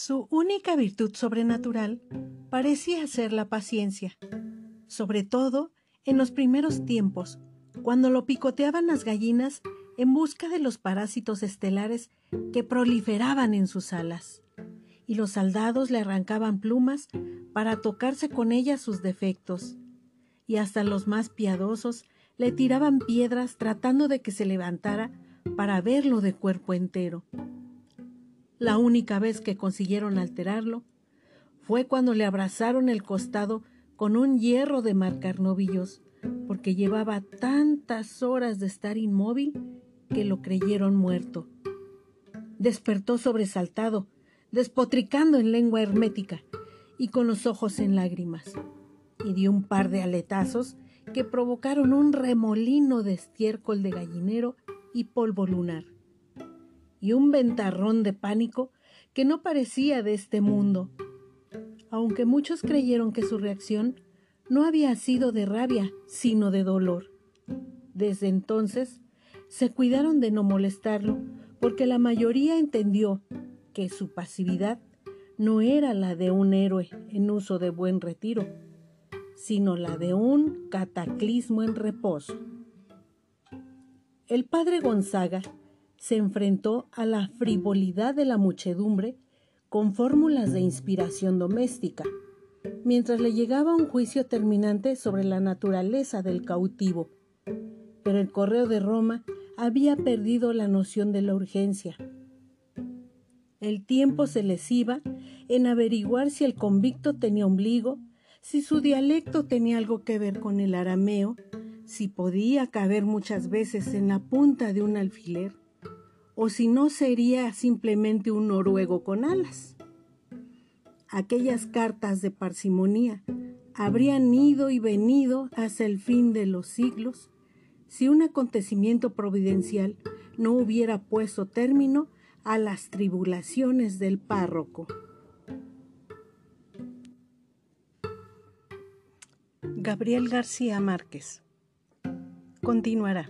Su única virtud sobrenatural parecía ser la paciencia, sobre todo en los primeros tiempos, cuando lo picoteaban las gallinas en busca de los parásitos estelares que proliferaban en sus alas, y los soldados le arrancaban plumas para tocarse con ellas sus defectos, y hasta los más piadosos le tiraban piedras tratando de que se levantara para verlo de cuerpo entero. La única vez que consiguieron alterarlo fue cuando le abrazaron el costado con un hierro de marcar novillos, porque llevaba tantas horas de estar inmóvil que lo creyeron muerto. Despertó sobresaltado, despotricando en lengua hermética y con los ojos en lágrimas, y dio un par de aletazos que provocaron un remolino de estiércol de gallinero y polvo lunar y un ventarrón de pánico que no parecía de este mundo, aunque muchos creyeron que su reacción no había sido de rabia, sino de dolor. Desde entonces se cuidaron de no molestarlo, porque la mayoría entendió que su pasividad no era la de un héroe en uso de buen retiro, sino la de un cataclismo en reposo. El padre Gonzaga se enfrentó a la frivolidad de la muchedumbre con fórmulas de inspiración doméstica, mientras le llegaba un juicio terminante sobre la naturaleza del cautivo. Pero el correo de Roma había perdido la noción de la urgencia. El tiempo se les iba en averiguar si el convicto tenía ombligo, si su dialecto tenía algo que ver con el arameo, si podía caber muchas veces en la punta de un alfiler, o si no sería simplemente un noruego con alas. Aquellas cartas de parsimonía habrían ido y venido hasta el fin de los siglos si un acontecimiento providencial no hubiera puesto término a las tribulaciones del párroco. Gabriel García Márquez. Continuará.